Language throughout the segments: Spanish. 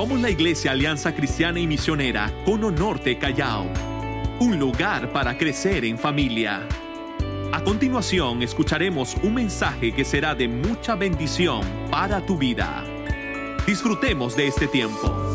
Somos la Iglesia Alianza Cristiana y Misionera Cono Norte Callao, un lugar para crecer en familia. A continuación escucharemos un mensaje que será de mucha bendición para tu vida. Disfrutemos de este tiempo.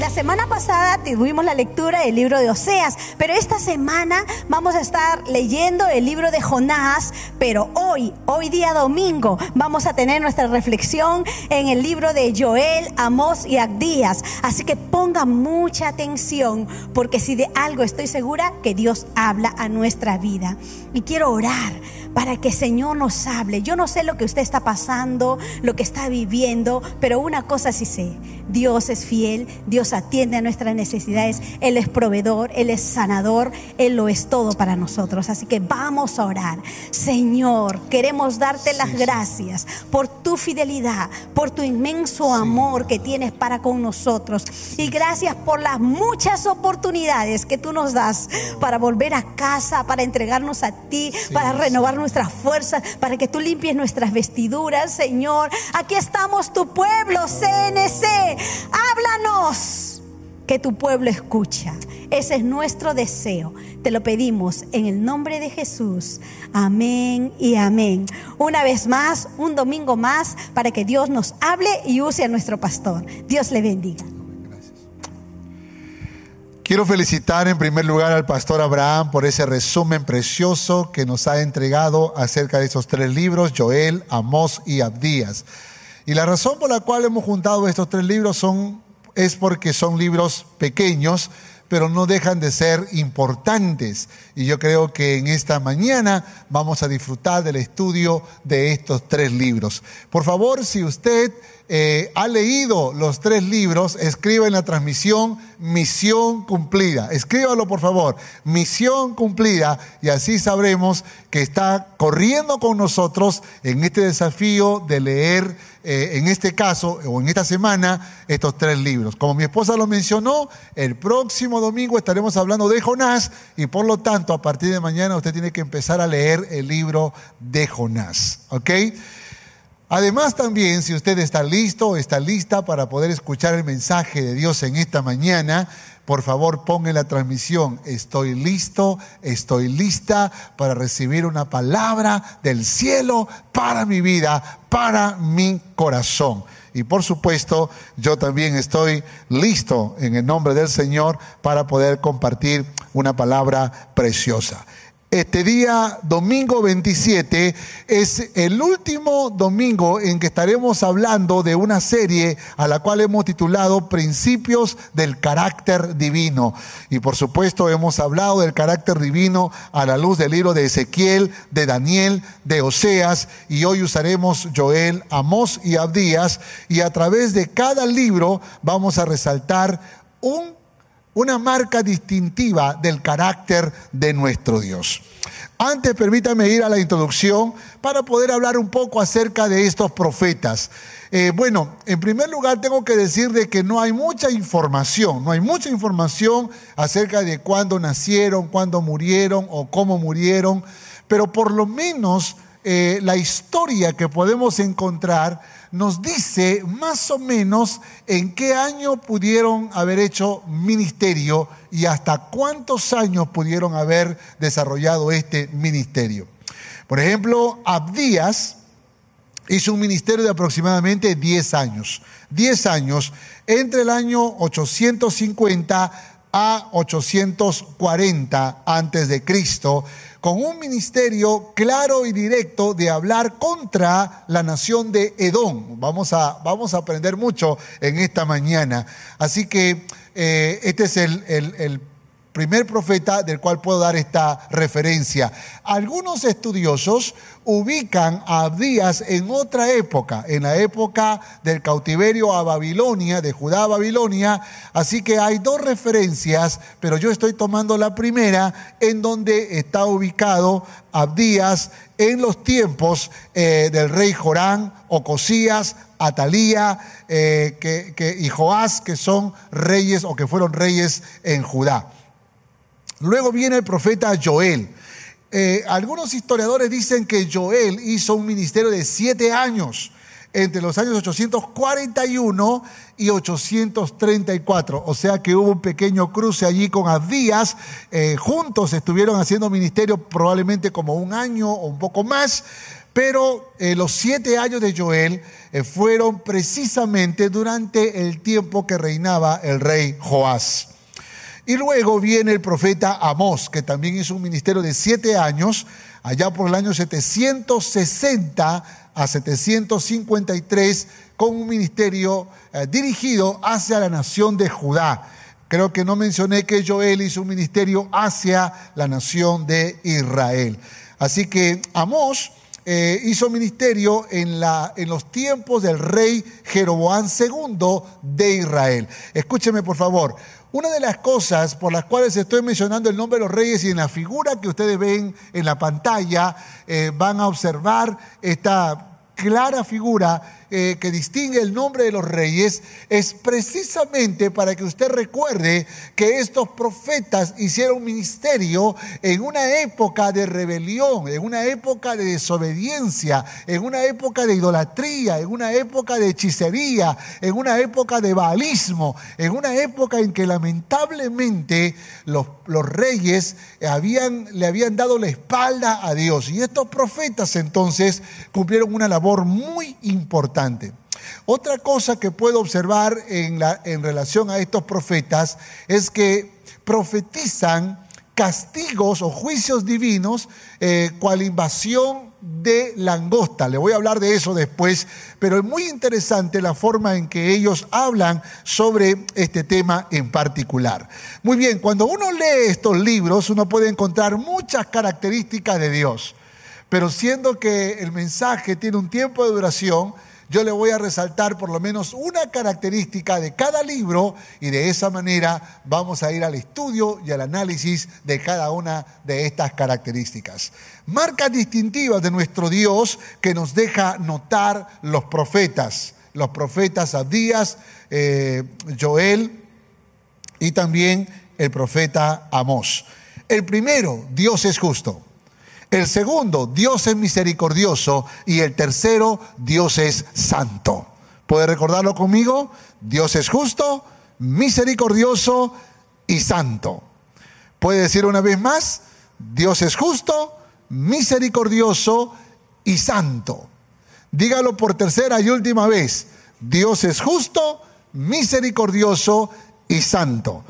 La semana pasada tuvimos la lectura del libro de Oseas, pero esta semana vamos a estar leyendo el libro de Jonás, pero hoy, hoy día domingo, vamos a tener nuestra reflexión en el libro de Joel, Amós y Abdías. Así que ponga mucha atención, porque si de algo estoy segura, que Dios habla a nuestra vida. Y quiero orar para que el Señor nos hable. Yo no sé lo que usted está pasando, lo que está viviendo, pero una cosa sí sé, Dios es fiel, Dios atiende a nuestras necesidades, Él es proveedor, Él es sanador, Él lo es todo para nosotros. Así que vamos a orar. Señor, queremos darte las gracias por tu fidelidad, por tu inmenso amor que tienes para con nosotros. Y gracias por las muchas oportunidades que tú nos das para volver a casa, para entregarnos a ti, para renovar nuestras fuerzas, para que tú limpies nuestras vestiduras, Señor. Aquí estamos tu pueblo, CNC. Háblanos, que tu pueblo escucha. Ese es nuestro deseo. Te lo pedimos en el nombre de Jesús. Amén y amén. Una vez más, un domingo más, para que Dios nos hable y use a nuestro pastor. Dios le bendiga. Quiero felicitar en primer lugar al pastor Abraham por ese resumen precioso que nos ha entregado acerca de esos tres libros, Joel, Amós y Abdías. Y la razón por la cual hemos juntado estos tres libros son, es porque son libros pequeños, pero no dejan de ser importantes. Y yo creo que en esta mañana vamos a disfrutar del estudio de estos tres libros. Por favor, si usted eh, ha leído los tres libros, escriba en la transmisión misión cumplida. Escríbalo por favor, misión cumplida, y así sabremos que está corriendo con nosotros en este desafío de leer, eh, en este caso, o en esta semana, estos tres libros. Como mi esposa lo mencionó, el próximo domingo estaremos hablando de Jonás, y por lo tanto, a partir de mañana usted tiene que empezar a leer el libro de Jonás. ¿Ok? Además también, si usted está listo o está lista para poder escuchar el mensaje de Dios en esta mañana, por favor ponga en la transmisión, estoy listo, estoy lista para recibir una palabra del cielo para mi vida, para mi corazón. Y por supuesto, yo también estoy listo en el nombre del Señor para poder compartir una palabra preciosa. Este día, domingo 27, es el último domingo en que estaremos hablando de una serie a la cual hemos titulado Principios del Carácter Divino. Y por supuesto hemos hablado del carácter divino a la luz del libro de Ezequiel, de Daniel, de Oseas, y hoy usaremos Joel, Amós y Abdías, y a través de cada libro vamos a resaltar un una marca distintiva del carácter de nuestro Dios. Antes permítame ir a la introducción para poder hablar un poco acerca de estos profetas. Eh, bueno, en primer lugar tengo que decir de que no hay mucha información, no hay mucha información acerca de cuándo nacieron, cuándo murieron o cómo murieron, pero por lo menos eh, la historia que podemos encontrar nos dice más o menos en qué año pudieron haber hecho ministerio y hasta cuántos años pudieron haber desarrollado este ministerio. Por ejemplo, Abdías hizo un ministerio de aproximadamente 10 años. 10 años entre el año 850 a 840 antes de Cristo con un ministerio claro y directo de hablar contra la nación de Edom. Vamos a, vamos a aprender mucho en esta mañana. Así que eh, este es el, el primer profeta del cual puedo dar esta referencia. Algunos estudiosos ubican a Abdías en otra época, en la época del cautiverio a Babilonia, de Judá a Babilonia, así que hay dos referencias, pero yo estoy tomando la primera en donde está ubicado Abdías en los tiempos eh, del rey Jorán, Ocosías, Atalía eh, que, y Joás, que son reyes o que fueron reyes en Judá. Luego viene el profeta Joel. Eh, algunos historiadores dicen que Joel hizo un ministerio de siete años entre los años 841 y 834. O sea que hubo un pequeño cruce allí con Abdías. Eh, juntos estuvieron haciendo ministerio probablemente como un año o un poco más. Pero eh, los siete años de Joel fueron precisamente durante el tiempo que reinaba el rey Joás. Y luego viene el profeta Amós, que también hizo un ministerio de siete años, allá por el año 760 a 753 con un ministerio eh, dirigido hacia la nación de Judá. Creo que no mencioné que Joel hizo un ministerio hacia la nación de Israel. Así que Amós eh, hizo ministerio en, la, en los tiempos del rey Jeroboam II de Israel. Escúcheme por favor. Una de las cosas por las cuales estoy mencionando el nombre de los reyes y en la figura que ustedes ven en la pantalla eh, van a observar esta clara figura eh, que distingue el nombre de los reyes es precisamente para que usted recuerde que estos profetas hicieron ministerio en una época de rebelión, en una época de desobediencia, en una época de idolatría, en una época de hechicería, en una época de baalismo, en una época en que lamentablemente los, los reyes habían, le habían dado la espalda a Dios. Y estos profetas entonces cumplieron una labor muy importante otra cosa que puedo observar en, la, en relación a estos profetas es que profetizan castigos o juicios divinos, eh, cual invasión de langosta. Le voy a hablar de eso después, pero es muy interesante la forma en que ellos hablan sobre este tema en particular. Muy bien, cuando uno lee estos libros, uno puede encontrar muchas características de Dios, pero siendo que el mensaje tiene un tiempo de duración, yo le voy a resaltar por lo menos una característica de cada libro y de esa manera vamos a ir al estudio y al análisis de cada una de estas características. Marcas distintivas de nuestro Dios que nos deja notar los profetas, los profetas Abdías, eh, Joel y también el profeta Amós. El primero, Dios es justo. El segundo, Dios es misericordioso. Y el tercero, Dios es santo. ¿Puede recordarlo conmigo? Dios es justo, misericordioso y santo. ¿Puede decir una vez más? Dios es justo, misericordioso y santo. Dígalo por tercera y última vez. Dios es justo, misericordioso y santo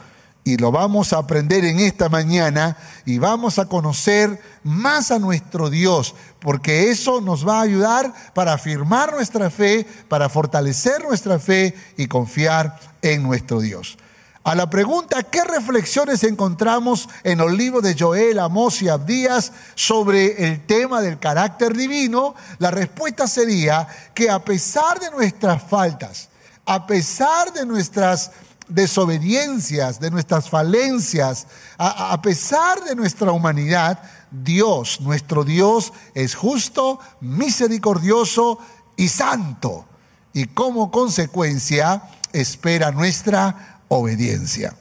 y lo vamos a aprender en esta mañana y vamos a conocer más a nuestro Dios, porque eso nos va a ayudar para afirmar nuestra fe, para fortalecer nuestra fe y confiar en nuestro Dios. A la pregunta, ¿qué reflexiones encontramos en los libros de Joel, Amós y Abdías sobre el tema del carácter divino? La respuesta sería que a pesar de nuestras faltas, a pesar de nuestras desobediencias, de nuestras falencias, a, pesar de nuestra humanidad, Dios, nuestro Dios, es justo, misericordioso y santo. Y como consecuencia espera nuestra obediencia.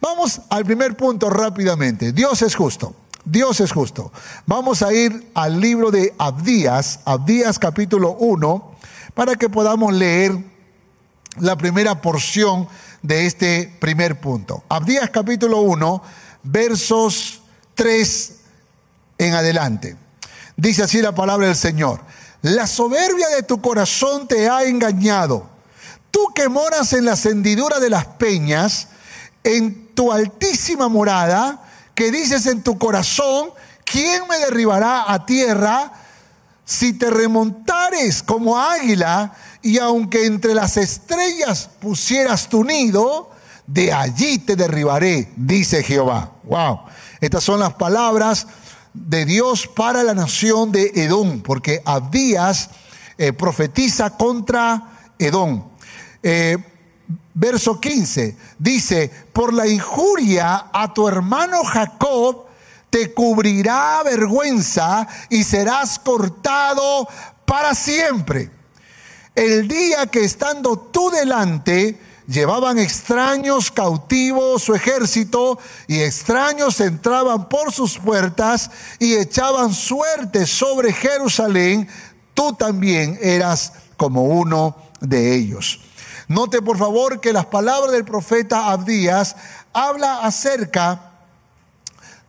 Vamos al primer punto rápidamente. Dios es justo. Dios es justo. Vamos a ir al libro de Abdías, Abdías capítulo 1, para que podamos leer la primera porción de este primer punto. Abdías capítulo 1, versos 3 en adelante. Dice así la palabra del Señor. La soberbia de tu corazón te ha engañado. Tú que moras en la hendidura de las peñas, en tu altísima morada, que dices en tu corazón, ¿quién me derribará a tierra? Si te remontares como águila y aunque entre las estrellas pusieras tu nido, de allí te derribaré, dice Jehová. Wow. Estas son las palabras de Dios para la nación de Edom, porque Abdías eh, profetiza contra Edom. Eh, verso 15 dice, por la injuria a tu hermano Jacob te cubrirá vergüenza y serás cortado para siempre el día que estando tú delante, llevaban extraños cautivos su ejército y extraños entraban por sus puertas y echaban suerte sobre Jerusalén, tú también eras como uno de ellos. Note por favor que las palabras del profeta Abdías habla acerca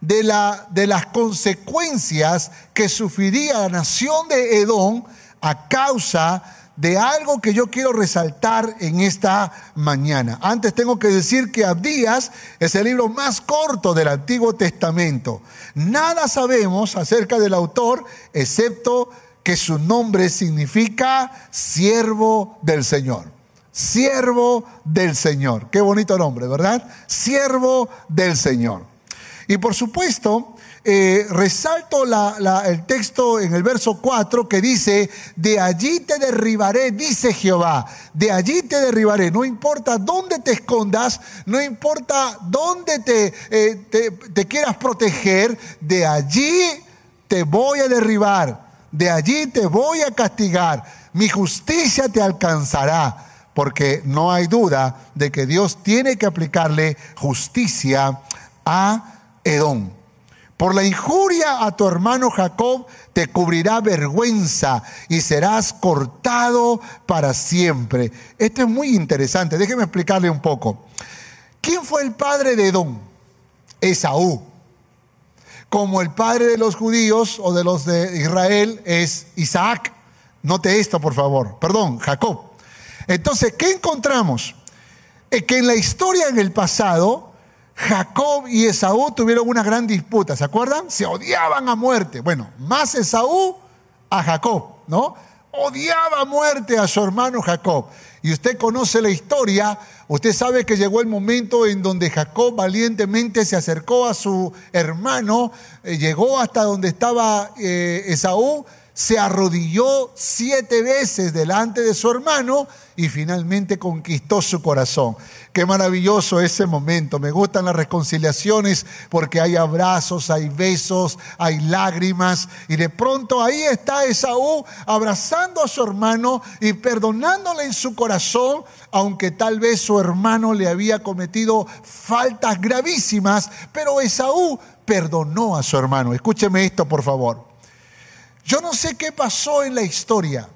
de, la, de las consecuencias que sufriría la nación de Edom a causa de algo que yo quiero resaltar en esta mañana. Antes tengo que decir que Abdías es el libro más corto del Antiguo Testamento. Nada sabemos acerca del autor excepto que su nombre significa siervo del Señor. Siervo del Señor. Qué bonito nombre, ¿verdad? Siervo del Señor. Y por supuesto, eh, resalto el texto en el verso 4 que dice, de allí te derribaré, dice Jehová, de allí te derribaré, no importa dónde te escondas, no importa dónde eh, te, te quieras proteger, de allí te voy a derribar, de allí te voy a castigar, mi justicia te alcanzará porque no hay duda de que Dios tiene que aplicarle justicia a Edom. Por la injuria a tu hermano Jacob te cubrirá vergüenza y serás cortado para siempre. Esto es muy interesante. Déjeme explicarle un poco. ¿Quién fue el padre de Edom? Esaú. Como el padre de los judíos o de los de Israel es Isaac. Note esto, por favor. Perdón, Jacob. Entonces, ¿qué encontramos? Es que en la historia en el pasado, Jacob y Esaú tuvieron una gran disputa, ¿se acuerdan? Se odiaban a muerte. Bueno, más Esaú a Jacob, ¿no? Odiaba a muerte a su hermano Jacob. Y usted conoce la historia, usted sabe que llegó el momento en donde Jacob valientemente se acercó a su hermano, eh, llegó hasta donde estaba eh, Esaú, se arrodilló siete veces delante de su hermano y finalmente conquistó su corazón. Qué maravilloso ese momento. Me gustan las reconciliaciones porque hay abrazos, hay besos, hay lágrimas y de pronto ahí está Esaú abrazando a su hermano y perdonándole en su corazón, aunque tal vez su hermano le había cometido faltas gravísimas, pero Esaú perdonó a su hermano. Escúcheme esto, por favor. Yo no sé qué pasó en la historia.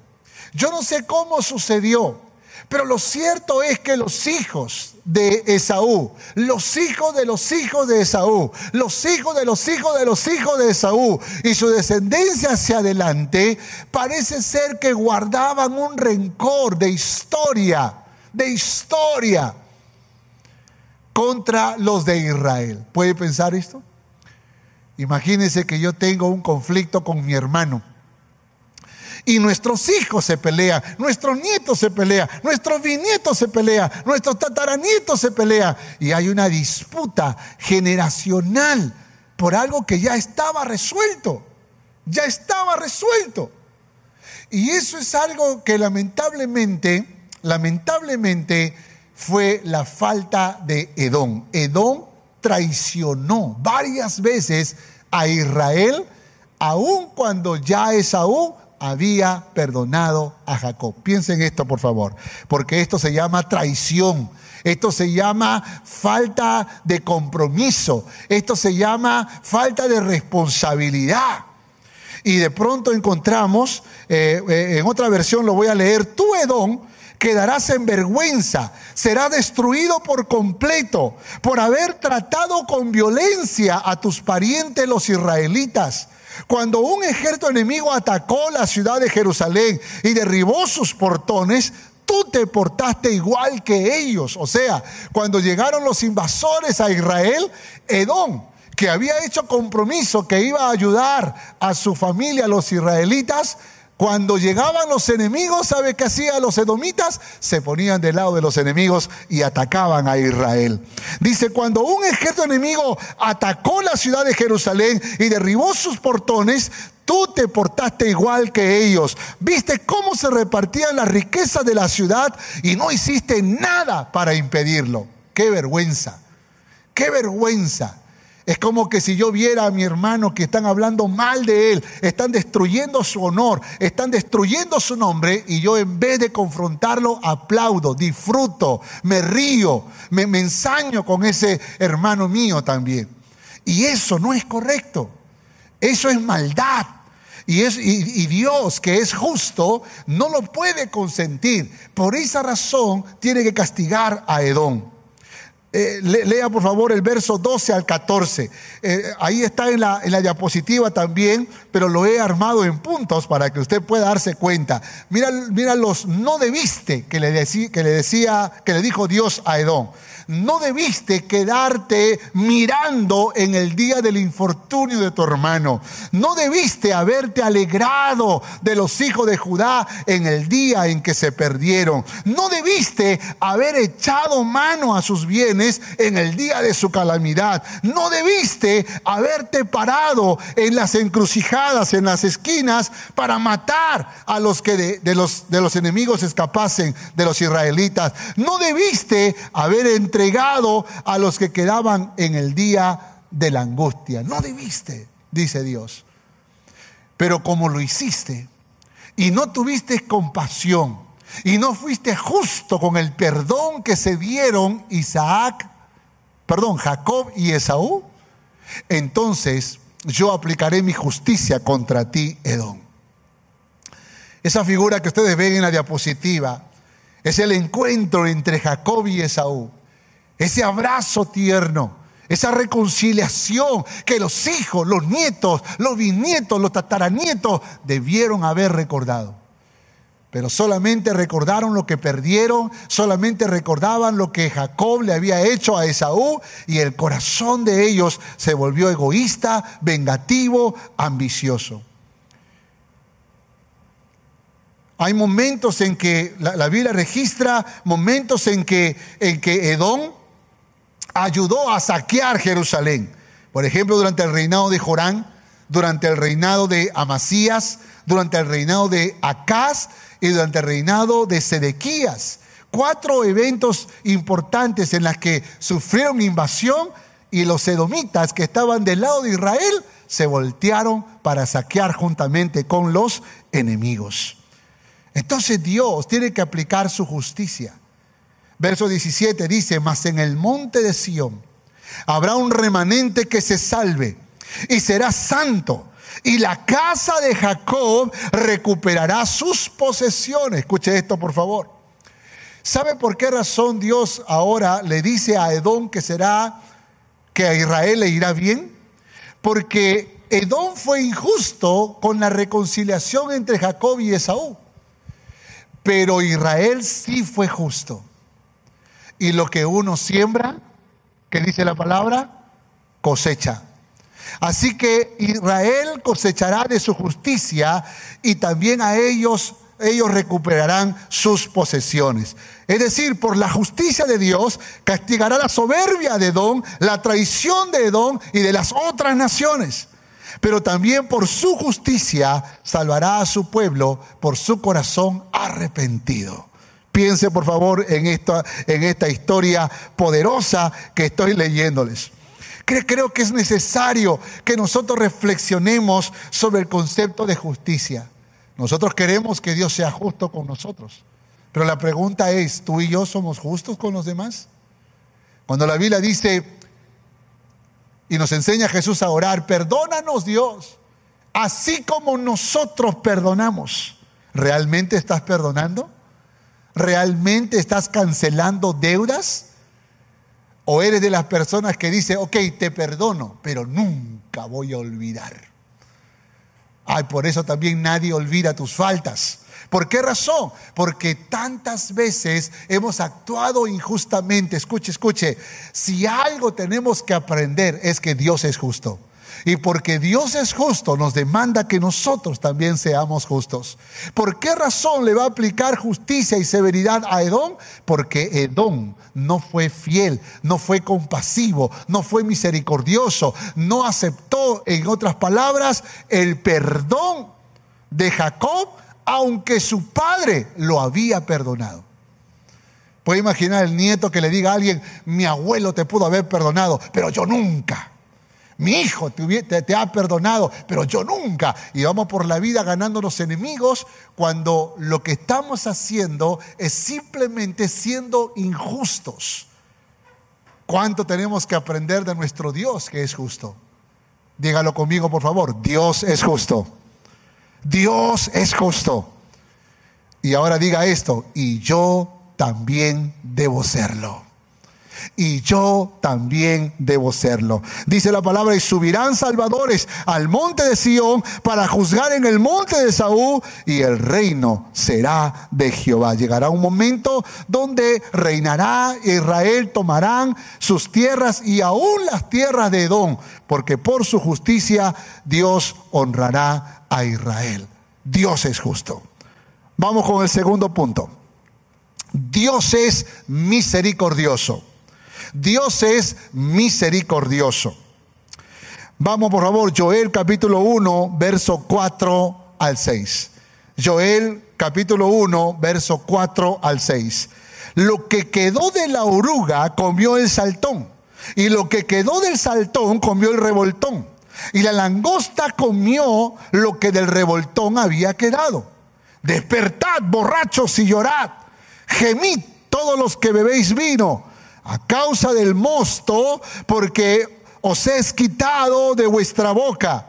Yo no sé cómo sucedió. Pero lo cierto es que los hijos de Esaú, los hijos de los hijos de Esaú, los hijos de los hijos de los hijos de Esaú y su descendencia hacia adelante, parece ser que guardaban un rencor de historia, de historia contra los de Israel. ¿Puede pensar esto? Imagínense que yo tengo un conflicto con mi hermano. Y nuestros hijos se pelean, nuestros nietos se pelean, nuestros bisnietos se pelean, nuestros tataranietos se pelean. Y hay una disputa generacional por algo que ya estaba resuelto. Ya estaba resuelto. Y eso es algo que lamentablemente, lamentablemente fue la falta de Edom. Edom traicionó varias veces a Israel, aun cuando ya Esaú había perdonado a Jacob. Piensen esto, por favor, porque esto se llama traición. Esto se llama falta de compromiso. Esto se llama falta de responsabilidad. Y de pronto encontramos, eh, eh, en otra versión lo voy a leer, tú Edom quedarás en vergüenza, será destruido por completo por haber tratado con violencia a tus parientes los israelitas. Cuando un ejército enemigo atacó la ciudad de Jerusalén y derribó sus portones, tú te portaste igual que ellos. O sea, cuando llegaron los invasores a Israel, Edom, que había hecho compromiso que iba a ayudar a su familia, los israelitas, cuando llegaban los enemigos, ¿sabe qué hacían los edomitas? Se ponían del lado de los enemigos y atacaban a Israel. Dice, cuando un ejército enemigo atacó la ciudad de Jerusalén y derribó sus portones, tú te portaste igual que ellos. Viste cómo se repartían las riquezas de la ciudad y no hiciste nada para impedirlo. Qué vergüenza, qué vergüenza. Es como que si yo viera a mi hermano que están hablando mal de él, están destruyendo su honor, están destruyendo su nombre y yo en vez de confrontarlo aplaudo, disfruto, me río, me, ensaño con ese hermano mío también. Y eso no es correcto. Eso es maldad. Y, y, Dios, que es justo, no lo puede consentir. Por esa razón tiene que castigar a Edom. Eh, lea por favor el verso 12 al 14. Eh, ahí está en la, diapositiva también, pero lo he armado en puntos para que usted pueda darse cuenta. Mira, mira los no debiste que le, que le decía, que le dijo Dios a Edom no debiste quedarte mirando en el día del infortunio de tu hermano. No debiste haberte alegrado de los hijos de Judá en el día en que se perdieron. No debiste haber echado mano a sus bienes en el día de su calamidad. No debiste haberte parado en las encrucijadas, en las esquinas, para matar a los que de, los, los enemigos escapasen de los israelitas. No debiste haber entre a los que quedaban en el día de la angustia. No debiste, dice Dios. Pero como lo hiciste y no tuviste compasión y no fuiste justo con el perdón que se dieron Isaac, perdón, Jacob y Esaú, entonces yo aplicaré mi justicia contra ti, Edom. Esa figura que ustedes ven en la diapositiva es el encuentro entre Jacob y Esaú ese abrazo tierno, esa reconciliación que los hijos, los nietos, los bisnietos, los tataranietos debieron haber recordado. Pero solamente recordaron lo que perdieron, solamente recordaban lo que Jacob le había hecho a Esaú y el corazón de ellos se volvió egoísta, vengativo, ambicioso. Hay momentos en que la, Biblia registra momentos en que, en que Edom ayudó a saquear Jerusalén. Por ejemplo, durante el reinado de Jorán, durante el reinado de Amasías, durante el reinado de Acaz y durante el reinado de Sedequías. Cuatro eventos importantes en los que sufrieron invasión y los edomitas que estaban del lado de Israel se voltearon para saquear juntamente con los enemigos. Entonces Dios tiene que aplicar su justicia. Verso 17 dice, mas en el monte de Sión habrá un remanente que se salve y será santo. Y la casa de Jacob recuperará sus posesiones. Escuche esto, por favor. ¿Sabe por qué razón Dios ahora le dice a Edom que será, que a Israel le irá bien? Porque Edom fue injusto con la reconciliación entre Jacob y Esaú. Pero Israel sí fue justo. Y lo que uno siembra, que dice la palabra, cosecha. Así que Israel cosechará de su justicia y también a ellos ellos recuperarán sus posesiones. Es decir, por la justicia de Dios castigará la soberbia de Edom, la traición de Edom y de las otras naciones. Pero también por su justicia salvará a su pueblo por su corazón arrepentido. Piense por favor en esta, en esta historia poderosa que estoy leyéndoles. Creo que es necesario que nosotros reflexionemos sobre el concepto de justicia. Nosotros queremos que Dios sea justo con nosotros. Pero la pregunta es, ¿tú y yo somos justos con los demás? Cuando la Biblia dice y nos enseña a Jesús a orar, perdónanos Dios, así como nosotros perdonamos. ¿Realmente estás perdonando? ¿Realmente estás cancelando deudas? ¿O eres de las personas que dice, ok, te perdono, pero nunca voy a olvidar? Ay, por eso también nadie olvida tus faltas. ¿Por qué razón? Porque tantas veces hemos actuado injustamente. Escuche, escuche, si algo tenemos que aprender es que Dios es justo. Y porque Dios es justo, nos demanda que nosotros también seamos justos. ¿Por qué razón le va a aplicar justicia y severidad a Edom? Porque Edom no fue fiel, no fue compasivo, no fue misericordioso, no aceptó, en otras palabras, el perdón de Jacob, aunque su padre lo había perdonado. Puede imaginar el nieto que le diga a alguien, mi abuelo te pudo haber perdonado, pero yo nunca. Mi hijo te, ha perdonado, pero yo nunca. Y vamos por la vida ganando los enemigos cuando lo que estamos haciendo es simplemente siendo injustos. ¿Cuánto tenemos que aprender de nuestro Dios que es justo? Dígalo conmigo, por favor. Dios es justo. Dios es justo. Y ahora diga esto, y yo también debo serlo y yo también debo serlo. Dice la palabra, y subirán salvadores al monte de Sión para juzgar en el monte de Saúl, y el reino será de Jehová. Llegará un momento donde reinará Israel, tomarán sus tierras y aún las tierras de Edom, porque por su justicia Dios honrará a Israel. Dios es justo. Vamos con el segundo punto. Dios es misericordioso. Dios es misericordioso. Vamos por favor, Joel capítulo 1, verso 4 al 6. Joel capítulo 1, verso 4 al 6. Lo que quedó de la oruga comió el saltón, y lo que quedó del saltón comió el revoltón, y la langosta comió lo que del revoltón había quedado. Despertad, borrachos, y llorad. Gemid todos los que bebéis vino a causa del mosto, porque os es quitado de vuestra boca.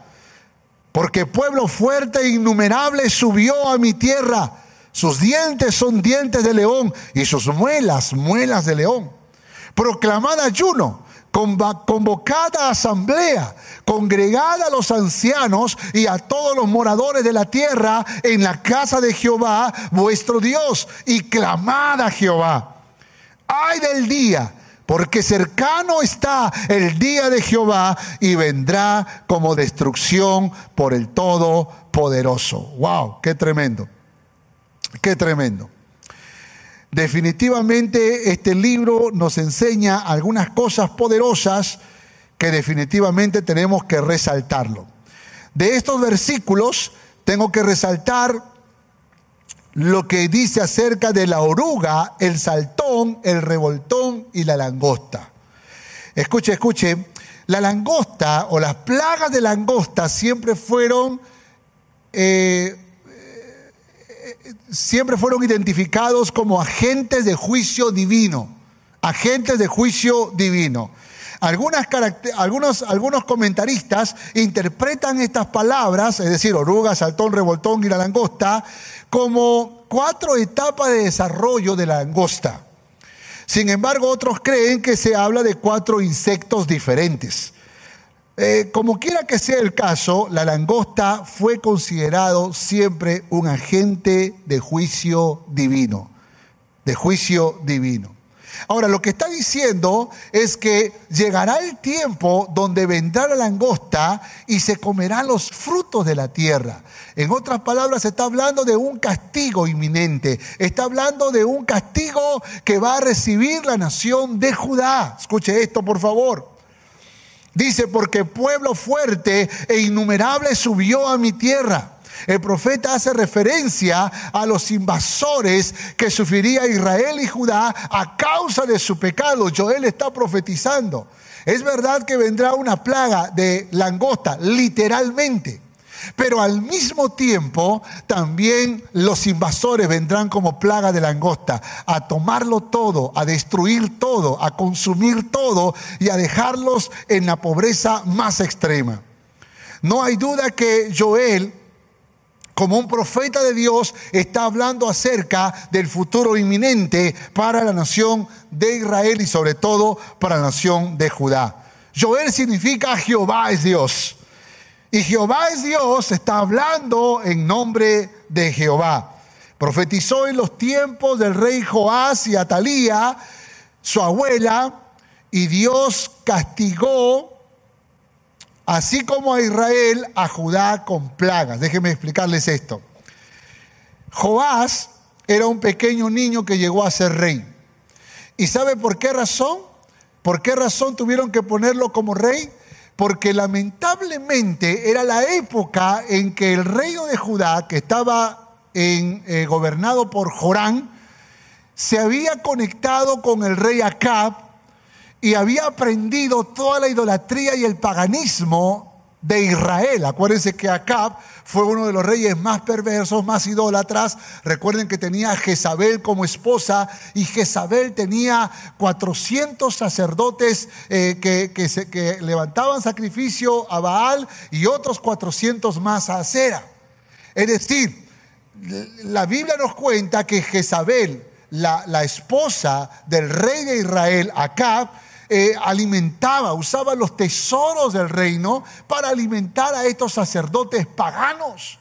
Porque pueblo fuerte e innumerable subió a mi tierra. Sus dientes son dientes de león y sus muelas, muelas de león. Proclamad ayuno, convocada asamblea, congregada a los ancianos y a todos los moradores de la tierra en la casa de Jehová, vuestro Dios, y clamad a Jehová ay del día, porque cercano está el día de Jehová y vendrá como destrucción por el Todopoderoso. ¡Wow! ¡Qué tremendo! ¡Qué tremendo! Definitivamente este libro nos enseña algunas cosas poderosas que definitivamente tenemos que resaltarlo. De estos versículos tengo que resaltar lo que dice acerca de la oruga, el saltón, el revoltón y la langosta. Escuche, escuche, la langosta o las plagas de langosta siempre fueron, eh, eh, siempre fueron identificados como agentes de juicio divino, agentes de juicio divino. Algunos, comentaristas interpretan estas palabras, es decir, oruga, saltón, revoltón y la langosta, como cuatro etapas de desarrollo de la langosta. Sin embargo, otros creen que se habla de cuatro insectos diferentes. Eh, como quiera que sea el caso, la langosta fue considerado siempre un agente de juicio divino, de juicio divino. Ahora, lo que está diciendo es que llegará el tiempo donde vendrá la langosta y se comerán los frutos de la tierra. En otras palabras, está hablando de un castigo inminente. Está hablando de un castigo que va a recibir la nación de Judá. Escuche esto, por favor. Dice, porque pueblo fuerte e innumerable subió a mi tierra el profeta hace referencia a los invasores que sufriría Israel y Judá a causa de su pecado. Joel está profetizando. Es verdad que vendrá una plaga de langosta, literalmente. Pero al mismo tiempo también los invasores vendrán como plaga de langosta a tomarlo todo, a destruir todo, a consumir todo y a dejarlos en la pobreza más extrema. No hay duda que Joel como un profeta de Dios, está hablando acerca del futuro inminente para la nación de Israel y sobre todo para la nación de Judá. Joel significa Jehová es Dios. Y Jehová es Dios está hablando en nombre de Jehová. Profetizó en los tiempos del rey Joás y Atalía, su abuela, y Dios castigó así como a Israel, a Judá con plagas. Déjenme explicarles esto. Joás era un pequeño niño que llegó a ser rey. ¿Y sabe por qué razón? ¿Por qué razón tuvieron que ponerlo como rey? Porque lamentablemente era la época en que el reino de Judá, que estaba eh, gobernado por Jorán, se había conectado con el rey Acab, y había aprendido toda la idolatría y el paganismo de Israel. Acuérdense que Acab fue uno de los reyes más perversos, más idólatras. Recuerden que tenía a Jezabel como esposa y Jezabel tenía 400 sacerdotes eh, que, que levantaban sacrificio a Baal y otros 400 más a Acera. Es decir, la Biblia nos cuenta que Jezabel, la, la esposa del rey de Israel, Acab, eh, alimentaba, usaba los tesoros del reino para alimentar a estos sacerdotes paganos.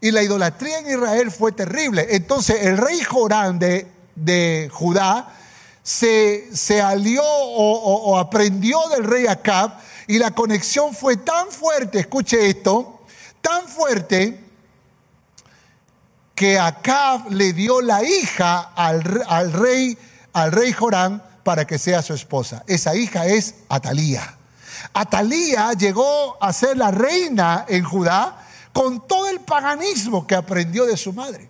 Y la idolatría en Israel fue terrible. Entonces el rey Jorán de, de Judá se, se alió o, o aprendió del rey Acab y la conexión fue tan fuerte, escuche esto, tan fuerte que Acab le dio la hija al, al rey, al rey Jorán para que sea su esposa. Esa hija es Atalía. Atalía llegó a ser la reina en Judá con todo el paganismo que aprendió de su madre.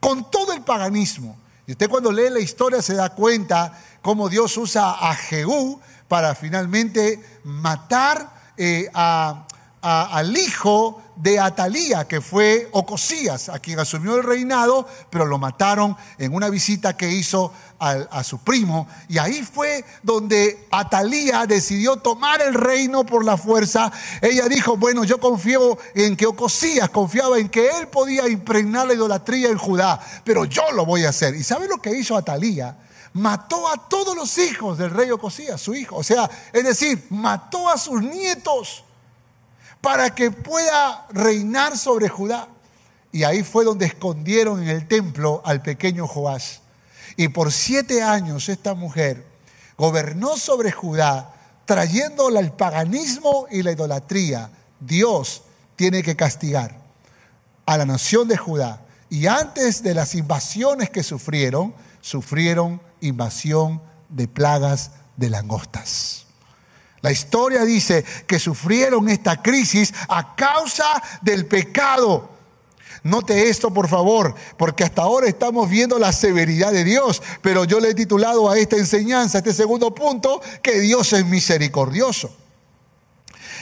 Con todo el paganismo. Y usted cuando lee la historia se da cuenta cómo Dios usa a Jehú para finalmente matar eh, al hijo de Atalía, que fue Ocosías, a quien asumió el reinado, pero lo mataron en una visita que hizo a, su primo. Y ahí fue donde Atalía decidió tomar el reino por la fuerza. Ella dijo, bueno, yo confío en que Ocosías confiaba en que él podía impregnar la idolatría en Judá, pero yo lo voy a hacer. ¿Y sabe lo que hizo Atalía? Mató a todos los hijos del rey Ocosías, su hijo. O sea, es decir, mató a sus nietos para que pueda reinar sobre Judá. Y ahí fue donde escondieron en el templo al pequeño Joás. Y por siete años esta mujer gobernó sobre Judá, trayéndola al paganismo y la idolatría. Dios tiene que castigar a la nación de Judá. Y antes de las invasiones que sufrieron, sufrieron invasión de plagas de langostas. La historia dice que sufrieron esta crisis a causa del pecado. Note esto, por favor, porque hasta ahora estamos viendo la severidad de Dios, pero yo le he titulado a esta enseñanza, a este segundo punto, que Dios es misericordioso.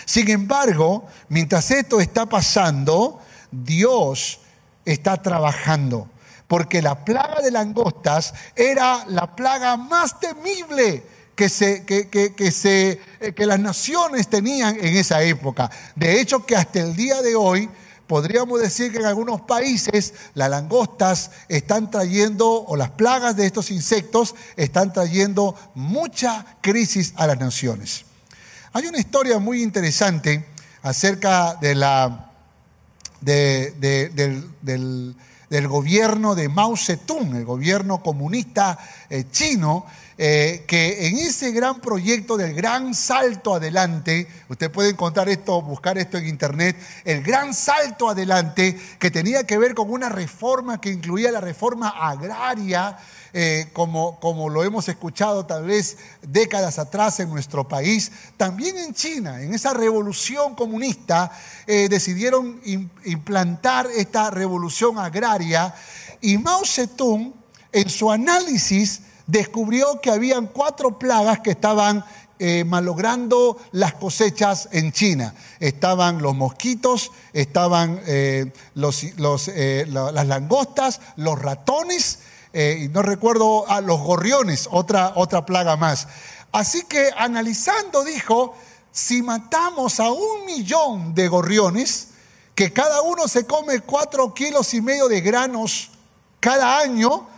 Sin embargo, mientras esto está pasando, Dios está trabajando, porque la plaga de langostas era la plaga más temible que, se, que, que, se, eh, que las naciones tenían en esa época. De hecho, que hasta el día de hoy podríamos decir que en algunos países las langostas están trayendo, o las plagas de estos insectos están trayendo mucha crisis a las naciones. Hay una historia muy interesante acerca de la, de, del, del, del, gobierno de Mao Zedong, el gobierno comunista eh, chino, eh, que en ese gran proyecto del gran salto adelante, usted puede encontrar esto, buscar esto en internet, el gran salto adelante que tenía que ver con una reforma que incluía la reforma agraria, eh, como, como lo hemos escuchado tal vez décadas atrás en nuestro país, también en China, en esa revolución comunista, eh, decidieron implantar esta revolución agraria y Mao Zedong en su análisis descubrió que habían cuatro plagas que estaban eh, malogrando las cosechas en China. Estaban los mosquitos, estaban eh, eh, las langostas, los ratones, y no recuerdo, a ah, los gorriones, otra, otra plaga más. Así que analizando dijo, si matamos a un millón de gorriones, que cada uno se come cuatro kilos y medio de granos cada año,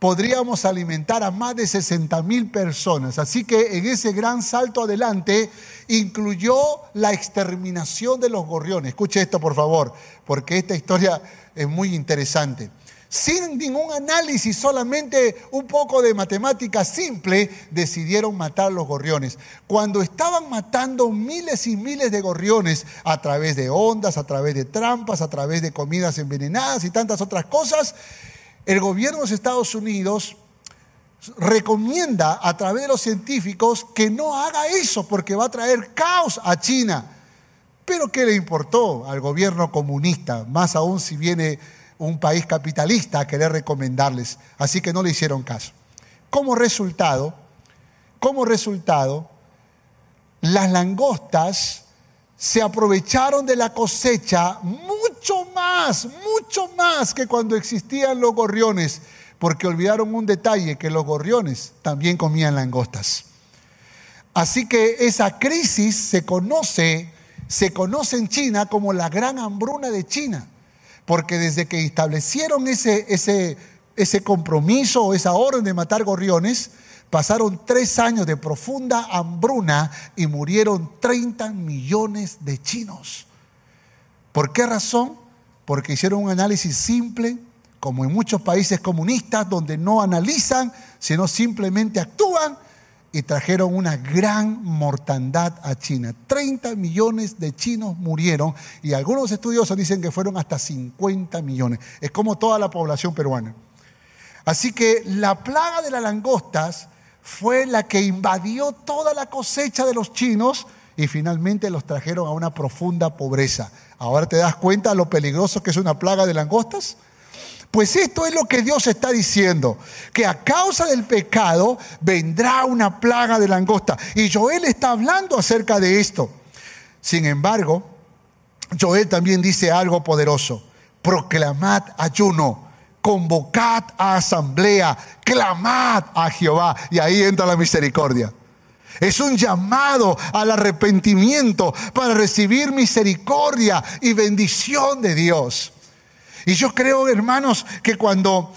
podríamos alimentar a más de 60 mil personas. Así que en ese gran salto adelante incluyó la exterminación de los gorriones. Escuche esto, por favor, porque esta historia es muy interesante. Sin ningún análisis, solamente un poco de matemática simple, decidieron matar los gorriones. Cuando estaban matando miles y miles de gorriones a través de ondas, a través de trampas, a través de comidas envenenadas y tantas otras cosas, el gobierno de los Estados Unidos recomienda a través de los científicos que no haga eso porque va a traer caos a China. Pero ¿qué le importó al gobierno comunista? Más aún si viene un país capitalista a querer recomendarles. Así que no le hicieron caso. Como resultado, como resultado, las langostas se aprovecharon de la cosecha mucho más, mucho más que cuando existían los gorriones, porque olvidaron un detalle, que los gorriones también comían langostas. Así que esa crisis se conoce, se conoce en China como la gran hambruna de China, porque desde que establecieron ese, ese, ese compromiso o esa orden de matar gorriones, pasaron tres años de profunda hambruna y murieron 30 millones de chinos. ¿Por qué razón? Porque hicieron un análisis simple, como en muchos países comunistas, donde no analizan, sino simplemente actúan y trajeron una gran mortandad a China. 30 millones de chinos murieron y algunos estudiosos dicen que fueron hasta 50 millones. Es como toda la población peruana. Así que la plaga de las langostas fue la que invadió toda la cosecha de los chinos y finalmente los trajeron a una profunda pobreza. Ahora te das cuenta lo peligroso que es una plaga de langostas. Pues esto es lo que Dios está diciendo, que a causa del pecado vendrá una plaga de langosta. Y Joel está hablando acerca de esto. Sin embargo, Joel también dice algo poderoso. Proclamad ayuno, convocad a asamblea, clamad a Jehová. Y ahí entra la misericordia. Es un llamado al arrepentimiento para recibir misericordia y bendición de Dios. Y yo creo, hermanos, que cuando,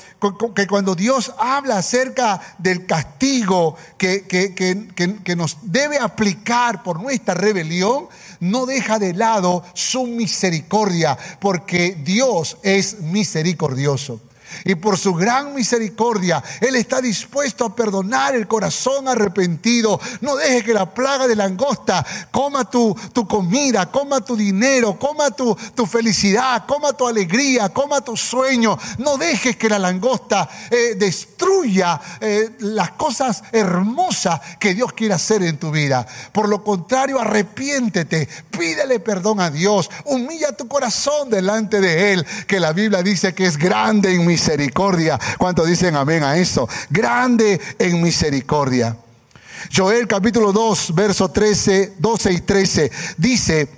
que cuando Dios habla acerca del castigo que, que, nos debe aplicar por nuestra rebelión, no deja de lado su misericordia, porque Dios es misericordioso. Y por su gran misericordia, Él está dispuesto a perdonar el corazón arrepentido. No deje que la plaga de langosta coma tu, tu comida, coma tu dinero, coma tu, tu, felicidad, coma tu alegría, coma tu sueño. No dejes que la langosta eh, destruya eh, las cosas hermosas que Dios quiere hacer en tu vida. Por lo contrario, arrepiéntete, pídele perdón a Dios, humilla tu corazón delante de Él, que la Biblia dice que es grande en misericordia misericordia. ¿Cuántos dicen amén a eso? Grande en misericordia. Joel capítulo 2, verso 13, 12 y 13 dice,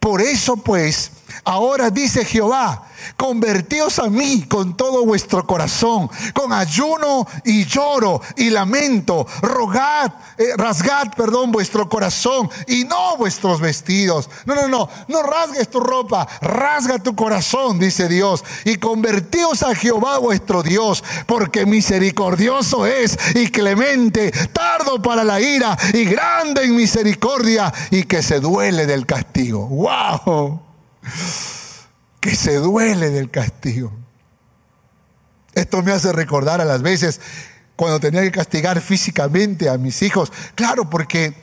por eso pues, ahora dice Jehová, Convertíos a mí con todo vuestro corazón, con ayuno y lloro y lamento. Rogad, eh, rasgad, perdón, vuestro corazón y no vuestros vestidos. No, no, no, no rasgues tu ropa, rasga tu corazón, dice Dios. Y convertíos a Jehová vuestro Dios, porque misericordioso es y clemente, tardo para la ira y grande en misericordia y que se duele del castigo. ¡Wow! Que se duele del castigo. Esto me hace recordar a las veces cuando tenía que castigar físicamente a mis hijos. Claro, porque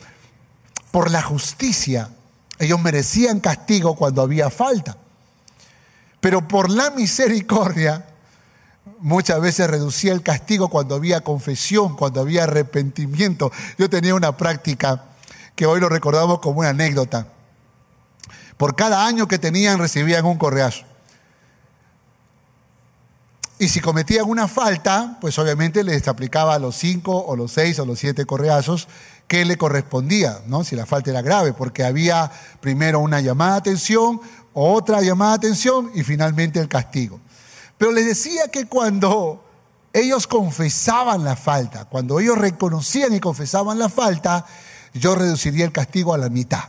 por la justicia ellos merecían castigo cuando había falta. Pero por la misericordia muchas veces reducía el castigo cuando había confesión, cuando había arrepentimiento. Yo tenía una práctica que hoy lo recordamos como una anécdota. Por cada año que tenían recibían un correazo. Y si cometían una falta, pues obviamente les aplicaba los cinco o los seis o los siete correazos que le correspondía, ¿no? Si la falta era grave, porque había primero una llamada de atención, otra llamada de atención y finalmente el castigo. Pero les decía que cuando ellos confesaban la falta, cuando ellos reconocían y confesaban la falta, yo reduciría el castigo a la mitad.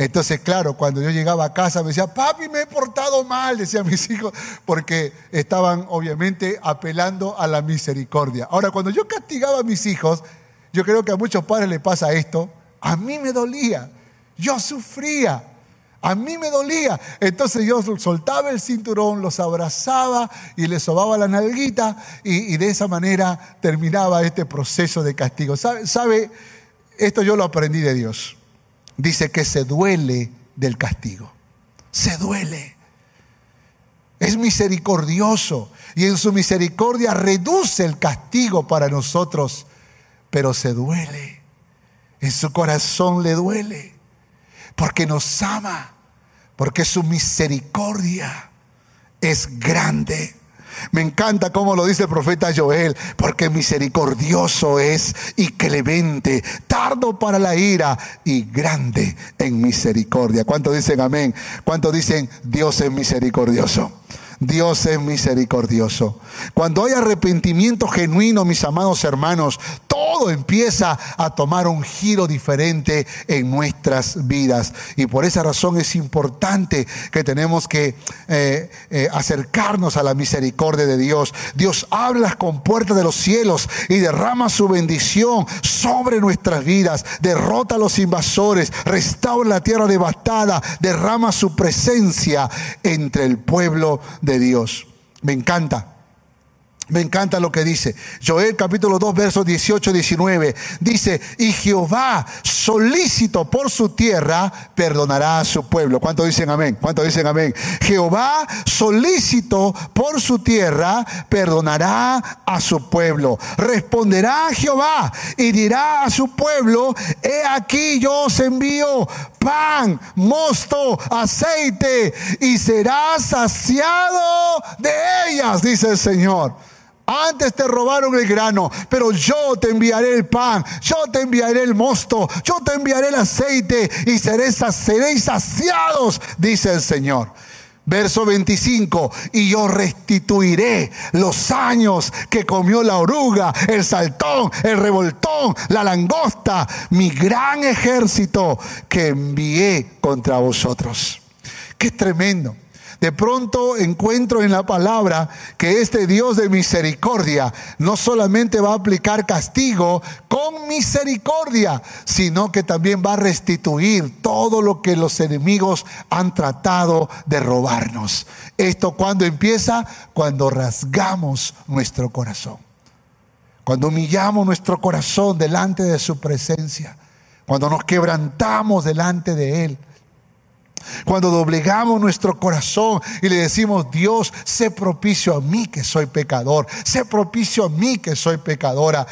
Entonces, claro, cuando yo llegaba a casa me decía, papi, me he portado mal, decían mis hijos, porque estaban obviamente apelando a la misericordia. Ahora, cuando yo castigaba a mis hijos, yo creo que a muchos padres les pasa esto, a mí me dolía, yo sufría. A mí me dolía. Entonces yo soltaba el cinturón, los abrazaba y les sobaba la nalguita y, de esa manera terminaba este proceso de castigo. ¿Sabe? Esto yo lo aprendí de Dios dice que se duele del castigo. Se duele. Es misericordioso y en su misericordia reduce el castigo para nosotros, pero se duele. En su corazón le duele porque nos ama, porque su misericordia es grande. Me encanta cómo lo dice el profeta Joel, porque misericordioso es y clemente, tardo para la ira y grande en misericordia. ¿Cuántos dicen amén? ¿Cuántos dicen Dios es misericordioso? Dios es misericordioso. Cuando hay arrepentimiento genuino, mis amados hermanos, todo empieza a tomar un giro diferente en nuestras vidas. Y por esa razón es importante que tenemos que eh, eh, acercarnos a la misericordia de Dios. Dios abre las compuertas de los cielos y derrama su bendición sobre nuestras vidas, derrota a los invasores, restaura la tierra devastada, derrama su presencia entre el pueblo de Dios. Me encanta me encanta lo que dice. Joel capítulo 2, versos 18 19. Dice, y Jehová, solícito por su tierra, perdonará a su pueblo. ¿Cuánto dicen amén? ¿Cuánto dicen amén? Jehová, solícito por su tierra, perdonará a su pueblo. Responderá Jehová y dirá a su pueblo, he aquí yo os envío pan, mosto, aceite y serás saciado de ellas, dice el Señor. Antes te robaron el grano, pero yo te enviaré el pan, yo te enviaré el mosto, yo te enviaré el aceite y seréis, seréis saciados, dice el Señor. Verso 25, y yo restituiré los años que comió la oruga, el saltón, el revoltón, la langosta, mi gran ejército que envié contra vosotros. Qué tremendo. De pronto encuentro en la palabra que este Dios de misericordia no solamente va a aplicar castigo con misericordia, sino que también va a restituir todo lo que los enemigos han tratado de robarnos. Esto cuando empieza, cuando rasgamos nuestro corazón. Cuando humillamos nuestro corazón delante de su presencia. Cuando nos quebrantamos delante de Él cuando doblegamos nuestro corazón y le decimos, Dios, sé propicio a mí que soy pecador, sé propicio a mí que soy pecadora.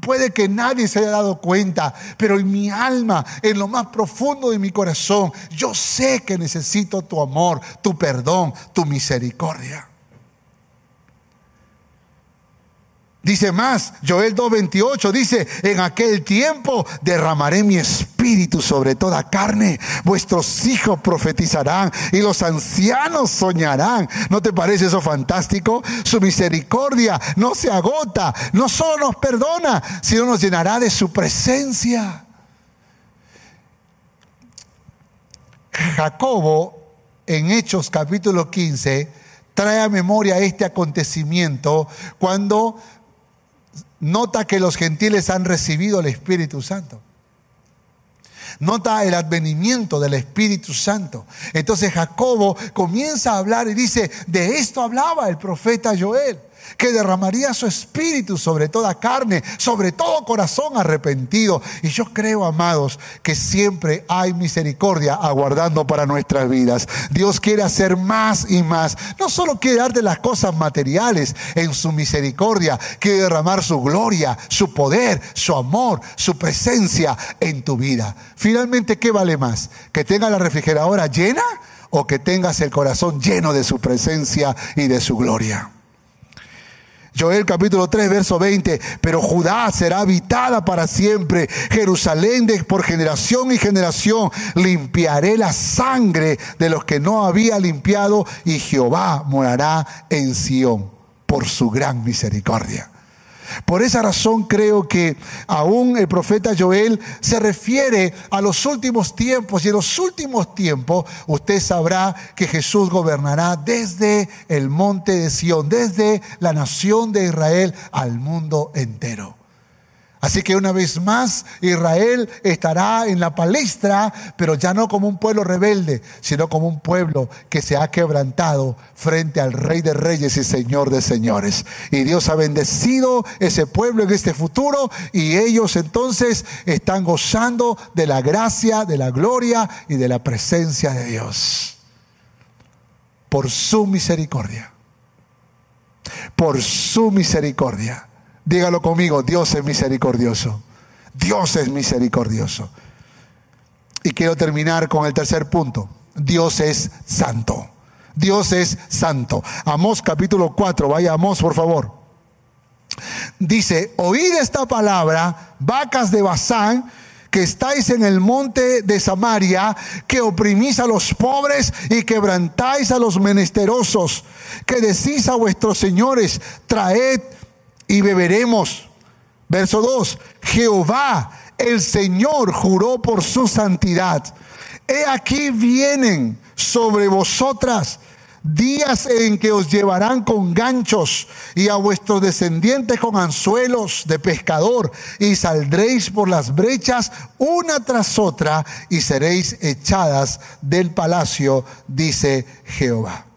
Puede que nadie se haya dado cuenta, pero en mi alma, en lo más profundo de mi corazón, yo sé que necesito tu amor, tu perdón, tu misericordia. Dice más, Joel 2.28 dice, en aquel tiempo derramaré mi espíritu sobre toda carne, vuestros hijos profetizarán y los ancianos soñarán. ¿No te parece eso fantástico? Su misericordia no se agota, no solo nos perdona, sino nos llenará de su presencia. Jacobo en Hechos capítulo 15 trae a memoria este acontecimiento cuando nota que los gentiles han recibido el Espíritu Santo. Nota el advenimiento del Espíritu Santo. Entonces Jacobo comienza a hablar y dice, de esto hablaba el profeta Joel que derramaría su espíritu sobre toda carne, sobre todo corazón arrepentido. Y yo creo, amados, que siempre hay misericordia aguardando para nuestras vidas. Dios quiere hacer más y más. No solo quiere darte las cosas materiales en su misericordia, quiere derramar su gloria, su poder, su amor, su presencia en tu vida. Finalmente, ¿qué vale más? ¿Que tenga la refrigeradora llena? o que tengas el corazón lleno de su presencia y de su gloria. Joel capítulo 3, verso 20, pero Judá será habitada para siempre, Jerusalén de por generación y generación, limpiaré la sangre de los que no había limpiado y Jehová morará en Sión por su gran misericordia. Por esa razón creo que aún el profeta Joel se refiere a los últimos tiempos y en los últimos tiempos usted sabrá que Jesús gobernará desde el monte de Sión, desde la nación de Israel al mundo entero. Así que una vez más Israel estará en la palestra, pero ya no como un pueblo rebelde, sino como un pueblo que se ha quebrantado frente al Rey de Reyes y Señor de Señores. Y Dios ha bendecido ese pueblo en este futuro y ellos entonces están gozando de la gracia, de la gloria y de la presencia de Dios. Por su misericordia. Por su misericordia. Dígalo conmigo, Dios es misericordioso. Dios es misericordioso. Y quiero terminar con el tercer punto. Dios es santo. Dios es santo. Amós capítulo 4, vaya Amós por favor. Dice, oíd esta palabra, vacas de Bazán, que estáis en el monte de Samaria, que oprimís a los pobres y quebrantáis a los menesterosos, que decís a vuestros señores, traed y beberemos. Verso 2, Jehová, el Señor, juró por su santidad. He aquí vienen sobre vosotras días en que os llevarán con ganchos y a vuestros descendientes con anzuelos de pescador y saldréis por las brechas una tras otra y seréis echadas del palacio, dice Jehová.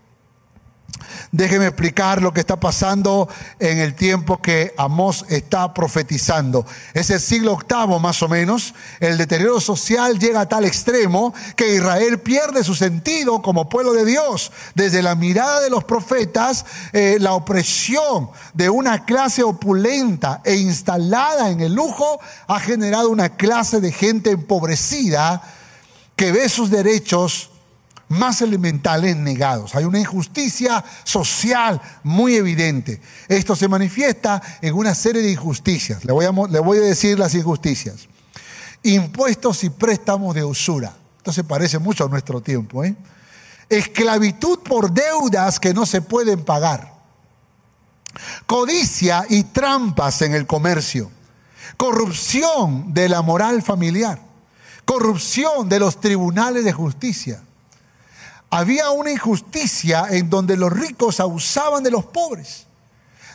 Déjeme explicar lo que está pasando en el tiempo que Amós está profetizando. Es el siglo octavo más o menos. El deterioro social llega a tal extremo que Israel pierde su sentido como pueblo de Dios. Desde la mirada de los profetas, eh, la opresión de una clase opulenta e instalada en el lujo ha generado una clase de gente empobrecida que ve sus derechos más elementales negados. Hay una injusticia social muy evidente. Esto se manifiesta en una serie de injusticias. Le voy a, decir las injusticias. Impuestos y préstamos de usura. Esto se parece mucho a nuestro tiempo. ¿eh? Esclavitud por deudas que no se pueden pagar. Codicia y trampas en el comercio. Corrupción de la moral familiar. Corrupción de los tribunales de justicia había una injusticia en donde los ricos abusaban de los pobres,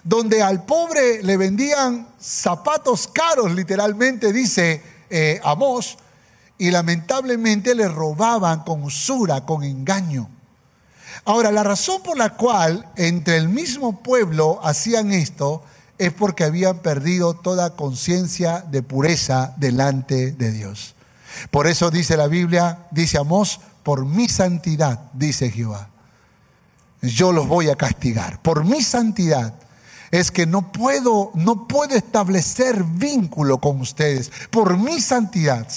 donde al pobre le vendían zapatos caros, literalmente dice eh, Amós, y lamentablemente le robaban con usura, con engaño. Ahora, la razón por la cual entre el mismo pueblo hacían esto es porque habían perdido toda conciencia de pureza delante de Dios. Por eso dice la Biblia, dice Amós, por mi santidad, dice Jehová, yo los voy a castigar. Por mi santidad es que no puedo, no puedo establecer vínculo con ustedes. Por mi santidad.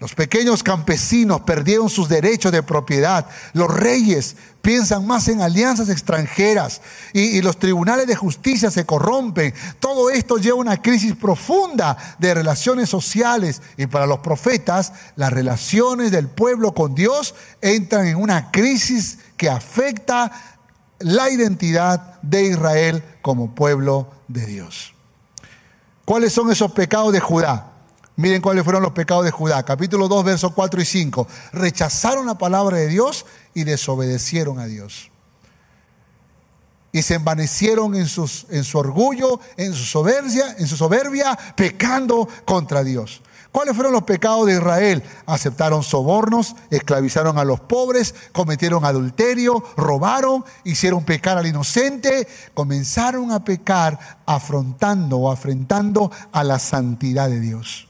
Los pequeños campesinos perdieron sus derechos de propiedad. Los reyes piensan más en alianzas extranjeras y, los tribunales de justicia se corrompen. Todo esto lleva a una crisis profunda de relaciones sociales y para los profetas las relaciones del pueblo con Dios entran en una crisis que afecta la identidad de Israel como pueblo de Dios. ¿Cuáles son esos pecados de Judá? Miren cuáles fueron los pecados de Judá. Capítulo 2, versos 4 y 5. Rechazaron la palabra de Dios y desobedecieron a Dios. Y se envanecieron en, sus, en su orgullo, en su soberbia, en su soberbia, pecando contra Dios. ¿Cuáles fueron los pecados de Israel? Aceptaron sobornos, esclavizaron a los pobres, cometieron adulterio, robaron, hicieron pecar al inocente, comenzaron a pecar afrontando o afrentando a la santidad de Dios.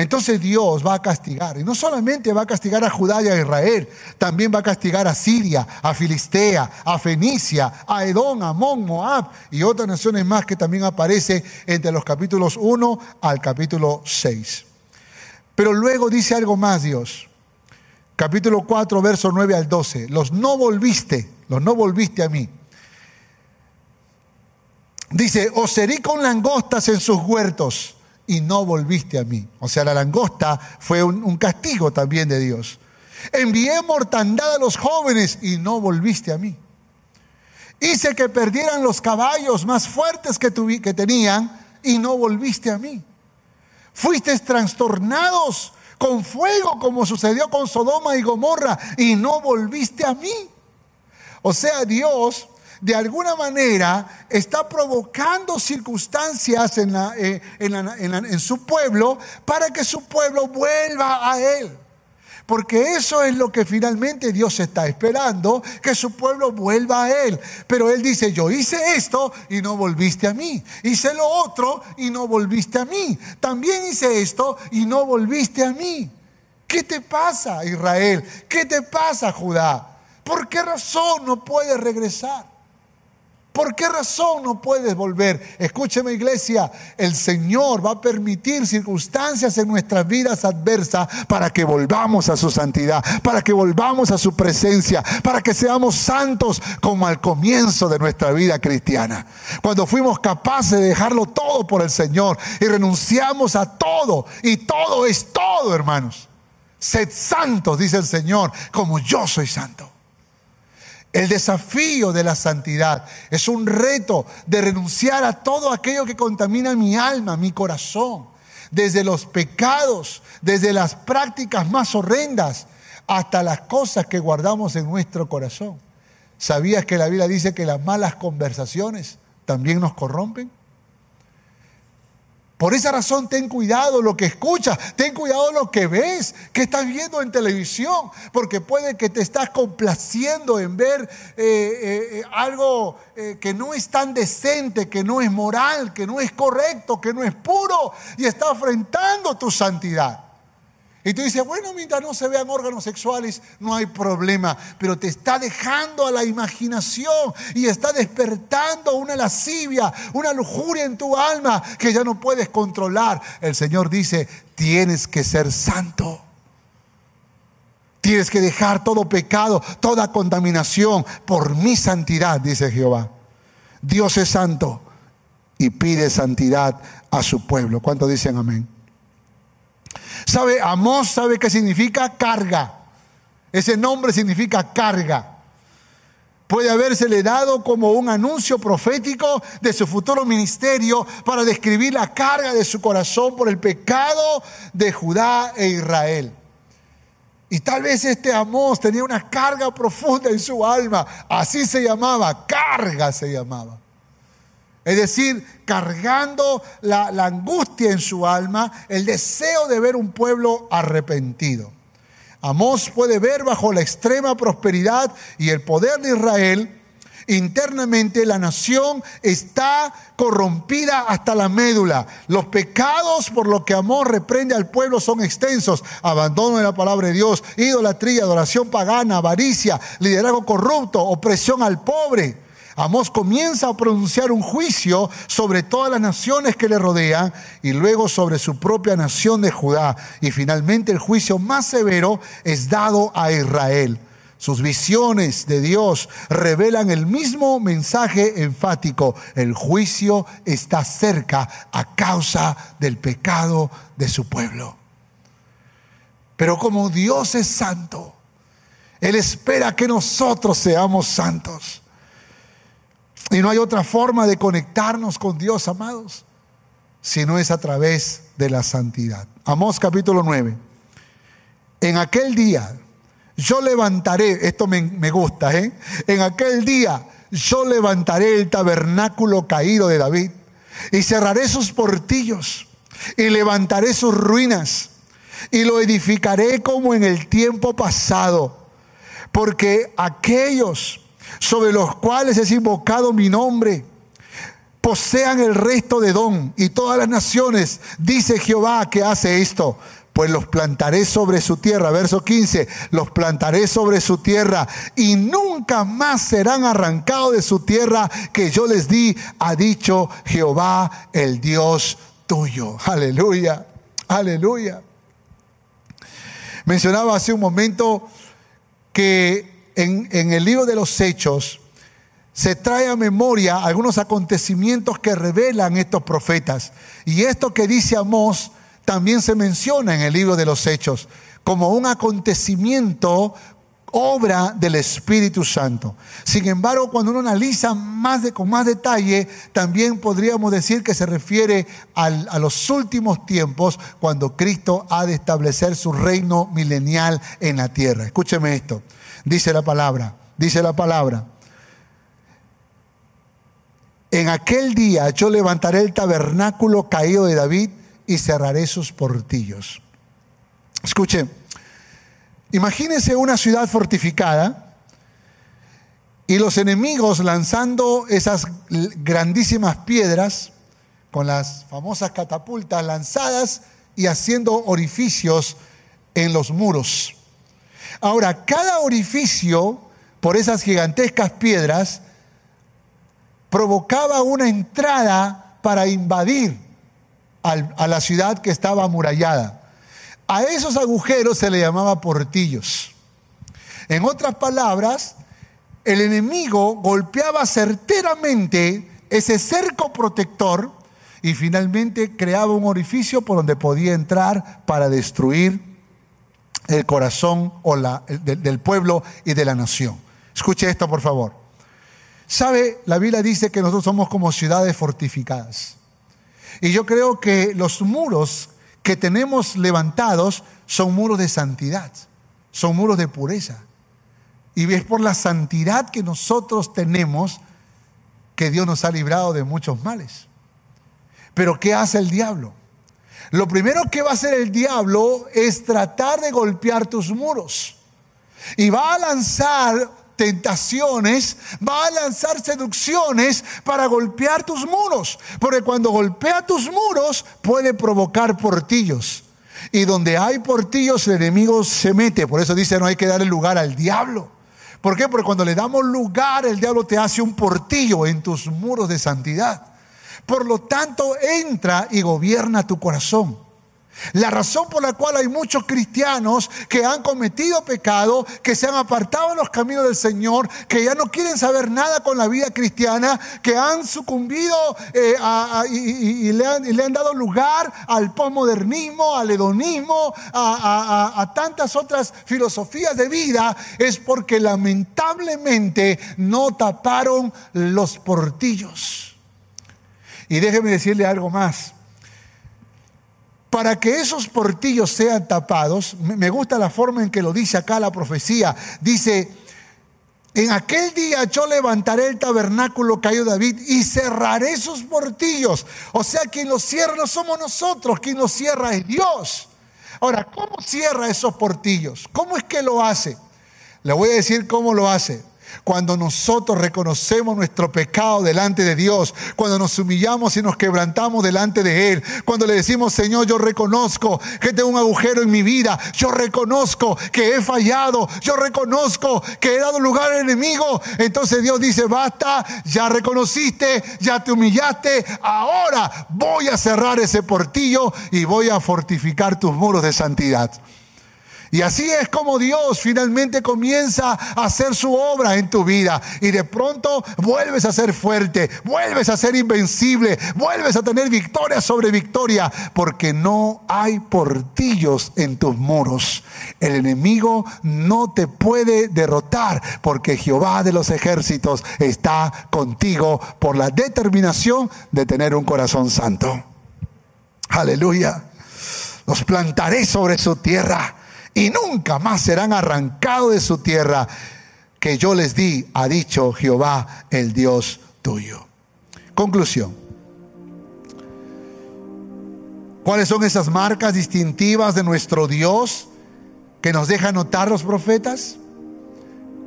Entonces Dios va a castigar. Y no solamente va a castigar a Judá y a Israel, también va a castigar a Siria, a Filistea, a Fenicia, a Edom, Amón, Moab y otras naciones más que también aparece entre los capítulos 1 al capítulo 6. Pero luego dice algo más Dios. Capítulo 4, verso 9 al 12. Los no volviste, los no volviste a mí. Dice, os herí con langostas en sus huertos y no volviste a mí. O sea, la langosta fue un, castigo también de Dios. Envié mortandad a los jóvenes y no volviste a mí. Hice que perdieran los caballos más fuertes que, que tenían y no volviste a mí. Fuiste trastornados con fuego como sucedió con Sodoma y Gomorra y no volviste a mí. O sea, Dios de alguna manera está provocando circunstancias en, eh, en, su pueblo para que su pueblo vuelva a Él. Porque eso es lo que finalmente Dios está esperando, que su pueblo vuelva a Él. Pero Él dice, yo hice esto y no volviste a mí. Hice lo otro y no volviste a mí. También hice esto y no volviste a mí. ¿Qué te pasa, Israel? ¿Qué te pasa, Judá? ¿Por qué razón no puedes regresar? ¿Por qué razón no puedes volver? Escúcheme iglesia, el Señor va a permitir circunstancias en nuestras vidas adversas para que volvamos a su santidad, para que volvamos a su presencia, para que seamos santos como al comienzo de nuestra vida cristiana. Cuando fuimos capaces de dejarlo todo por el Señor y renunciamos a todo y todo es todo, hermanos. Sed santos, dice el Señor, como yo soy santo. El desafío de la santidad es un reto de renunciar a todo aquello que contamina mi alma, mi corazón, desde los pecados, desde las prácticas más horrendas, hasta las cosas que guardamos en nuestro corazón. ¿Sabías que la Biblia dice que las malas conversaciones también nos corrompen? Por esa razón ten cuidado lo que escuchas, ten cuidado lo que ves, que estás viendo en televisión, porque puede que te estás complaciendo en ver eh, eh, eh, algo que no es tan decente, que no es moral, que no es correcto, que no es puro y está afrentando tu santidad. Y tú dices, bueno, mientras no se vean órganos sexuales, no hay problema, pero te está dejando a la imaginación y está despertando una lascivia, una lujuria en tu alma que ya no puedes controlar. El Señor dice, tienes que ser santo. Tienes que dejar todo pecado, toda contaminación por mi santidad, dice Jehová. Dios es santo y pide santidad a su pueblo. ¿Cuántos dicen amén? ¿Sabe? Amós sabe qué significa carga. Ese nombre significa carga. Puede habérsele dado como un anuncio profético de su futuro ministerio para describir la carga de su corazón por el pecado de Judá e Israel. Y tal vez este Amós tenía una carga profunda en su alma. Así se llamaba, carga se llamaba. Es decir, cargando la, angustia en su alma, el deseo de ver un pueblo arrepentido. Amós puede ver bajo la extrema prosperidad y el poder de Israel, internamente la nación está corrompida hasta la médula. Los pecados por los que Amós reprende al pueblo son extensos. Abandono de la palabra de Dios, idolatría, adoración pagana, avaricia, liderazgo corrupto, opresión al pobre Amós comienza a pronunciar un juicio sobre todas las naciones que le rodean y luego sobre su propia nación de Judá. Y finalmente el juicio más severo es dado a Israel. Sus visiones de Dios revelan el mismo mensaje enfático. El juicio está cerca a causa del pecado de su pueblo. Pero como Dios es santo, Él espera que nosotros seamos santos. Y no hay otra forma de conectarnos con Dios, amados, si no es a través de la santidad. Amós capítulo 9. En aquel día yo levantaré, esto me, me gusta, ¿eh? En aquel día yo levantaré el tabernáculo caído de David y cerraré sus portillos y levantaré sus ruinas y lo edificaré como en el tiempo pasado, porque aquellos sobre los cuales es invocado mi nombre, posean el resto de don y todas las naciones, dice Jehová que hace esto. Pues los plantaré sobre su tierra, verso 15, los plantaré sobre su tierra y nunca más serán arrancados de su tierra que yo les di, ha dicho Jehová el Dios tuyo. Aleluya, aleluya. Mencionaba hace un momento que en, el libro de los Hechos se trae a memoria algunos acontecimientos que revelan estos profetas. Y esto que dice Amós también se menciona en el libro de los Hechos como un acontecimiento obra del Espíritu Santo. Sin embargo, cuando uno analiza más con más detalle, también podríamos decir que se refiere a los últimos tiempos, cuando Cristo ha de establecer su reino milenial en la tierra. Escúcheme esto. Dice la palabra, dice la palabra. En aquel día yo levantaré el tabernáculo caído de David y cerraré sus portillos. Escuche, imagínense una ciudad fortificada y los enemigos lanzando esas grandísimas piedras con las famosas catapultas lanzadas y haciendo orificios en los muros. Ahora, cada orificio por esas gigantescas piedras provocaba una entrada para invadir a la ciudad que estaba amurallada. A esos agujeros se le llamaba portillos. En otras palabras, el enemigo golpeaba certeramente ese cerco protector y finalmente creaba un orificio por donde podía entrar para destruir el corazón o la, del, pueblo y de la nación. Escuche esto, por favor. ¿Sabe? La Biblia dice que nosotros somos como ciudades fortificadas. Y yo creo que los muros que tenemos levantados son muros de santidad, son muros de pureza. Y es por la santidad que nosotros tenemos que Dios nos ha librado de muchos males. Pero ¿qué hace el diablo? Lo primero que va a hacer el diablo es tratar de golpear tus muros. Y va a lanzar tentaciones, va a lanzar seducciones para golpear tus muros. Porque cuando golpea tus muros puede provocar portillos. Y donde hay portillos el enemigo se mete. Por eso dice no hay que darle lugar al diablo. ¿Por qué? Porque cuando le damos lugar el diablo te hace un portillo en tus muros de santidad. Por lo tanto entra y gobierna tu corazón. La razón por la cual hay muchos cristianos que han cometido pecado, que se han apartado de los caminos del Señor, que ya no quieren saber nada con la vida cristiana, que han sucumbido eh, y, le han, dado lugar al posmodernismo, al hedonismo, a tantas otras filosofías de vida, es porque lamentablemente no taparon los portillos. Y déjeme decirle algo más para que esos portillos sean tapados, me gusta la forma en que lo dice acá la profecía, dice, en aquel día yo levantaré el tabernáculo caído David y cerraré sus portillos. O sea, quien los cierra no somos nosotros, quien los cierra es Dios. Ahora, ¿cómo cierra esos portillos? ¿Cómo es que lo hace? Le voy a decir cómo lo hace. Cuando nosotros reconocemos nuestro pecado delante de Dios, cuando nos humillamos y nos quebrantamos delante de Él, cuando le decimos, Señor, yo reconozco que tengo un agujero en mi vida, yo reconozco que he fallado, yo reconozco que he dado lugar al enemigo, entonces Dios dice, basta, ya reconociste, ya te humillaste, ahora voy a cerrar ese portillo y voy a fortificar tus muros de santidad. Y así es como Dios finalmente comienza a hacer su obra en tu vida. Y de pronto vuelves a ser fuerte, vuelves a ser invencible, vuelves a tener victoria sobre victoria, porque no hay portillos en tus muros. El enemigo no te puede derrotar, porque Jehová de los ejércitos está contigo por la determinación de tener un corazón santo. Aleluya. Los plantaré sobre su tierra y nunca más serán arrancados de su tierra que yo les di, ha dicho Jehová, el Dios tuyo. Conclusión. ¿Cuáles son esas marcas distintivas de nuestro Dios que nos deja notar los profetas?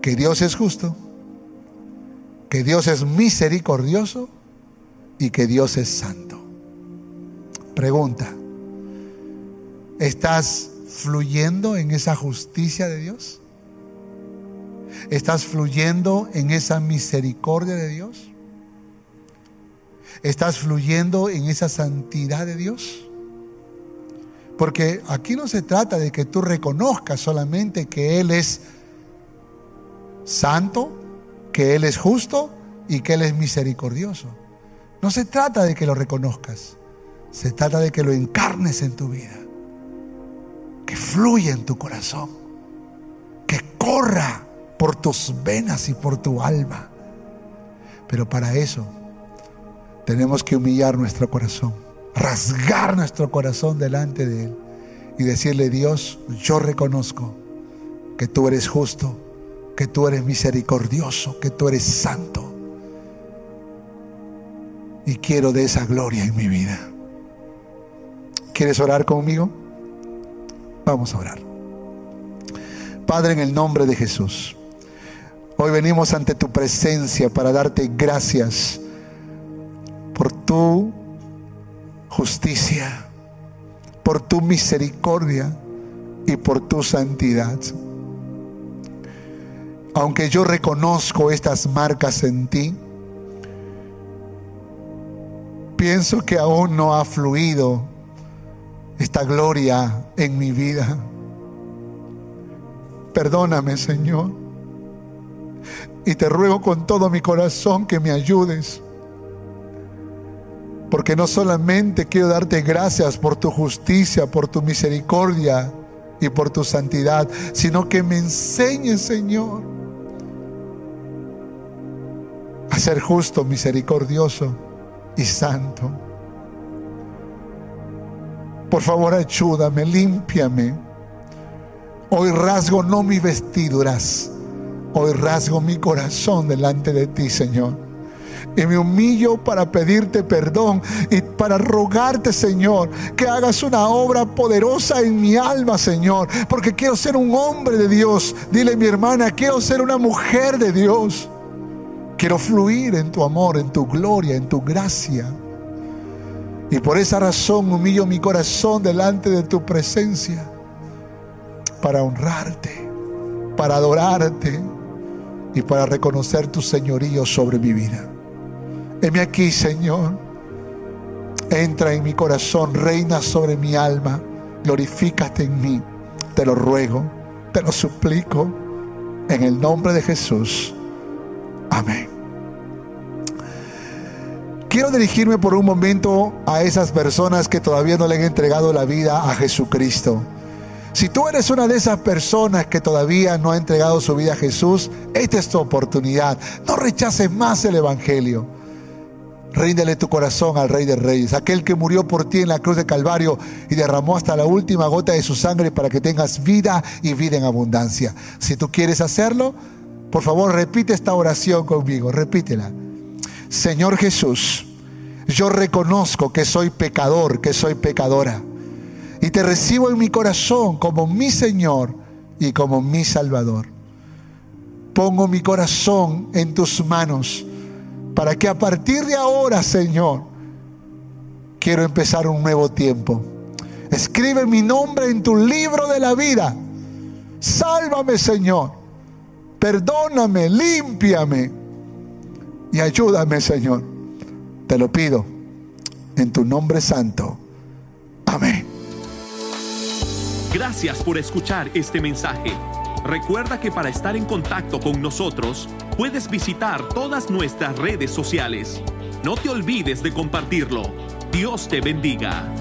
Que Dios es justo, que Dios es misericordioso y que Dios es santo. Pregunta, ¿estás fluyendo en esa justicia de Dios? ¿Estás fluyendo en esa misericordia de Dios? ¿Estás fluyendo en esa santidad de Dios? Porque aquí no se trata de que tú reconozcas solamente que Él es santo, que Él es justo y que Él es misericordioso. No se trata de que lo reconozcas, se trata de que lo encarnes en tu vida que fluya en tu corazón, que corra por tus venas y por tu alma. Pero para eso tenemos que humillar nuestro corazón, rasgar nuestro corazón delante de Él y decirle, Dios, yo reconozco que tú eres justo, que tú eres misericordioso, que tú eres santo. Y quiero de esa gloria en mi vida. ¿Quieres orar conmigo? Vamos a orar. Padre, en el nombre de Jesús, hoy venimos ante tu presencia para darte gracias por tu justicia, por tu misericordia y por tu santidad. Aunque yo reconozco estas marcas en ti, pienso que aún no ha fluido esta gloria en mi vida. Perdóname, Señor. Y te ruego con todo mi corazón que me ayudes. Porque no solamente quiero darte gracias por tu justicia, por tu misericordia y por tu santidad, sino que me enseñes, Señor, a ser justo, misericordioso y santo. Por favor, ayúdame, límpiame. Hoy rasgo no mis vestiduras, hoy rasgo mi corazón delante de ti, Señor. Y me humillo para pedirte perdón y para rogarte, Señor, que hagas una obra poderosa en mi alma, Señor. Porque quiero ser un hombre de Dios. Dile mi hermana, quiero ser una mujer de Dios. Quiero fluir en tu amor, en tu gloria, en tu gracia. Y por esa razón humillo mi corazón delante de tu presencia para honrarte, para adorarte y para reconocer tu señorío sobre mi vida. Heme aquí, Señor. Entra en mi corazón, reina sobre mi alma, glorifícate en mí. Te lo ruego, te lo suplico, en el nombre de Jesús. Amén. Quiero dirigirme por un momento a esas personas que todavía no le han entregado la vida a Jesucristo. Si tú eres una de esas personas que todavía no ha entregado su vida a Jesús, esta es tu oportunidad. No rechaces más el Evangelio. Ríndele tu corazón al Rey de Reyes, aquel que murió por ti en la cruz de Calvario y derramó hasta la última gota de su sangre para que tengas vida y vida en abundancia. Si tú quieres hacerlo, por favor repite esta oración conmigo, repítela. Señor Jesús, yo reconozco que soy pecador, que soy pecadora. Y te recibo en mi corazón como mi Señor y como mi Salvador. Pongo mi corazón en tus manos para que a partir de ahora, Señor, quiero empezar un nuevo tiempo. Escribe mi nombre en tu libro de la vida. Sálvame, Señor. Perdóname, límpiame y ayúdame, Señor. Te lo pido en tu nombre santo. Amén. Gracias por escuchar este mensaje. Recuerda que para estar en contacto con nosotros, puedes visitar todas nuestras redes sociales. No te olvides de compartirlo. Dios te bendiga.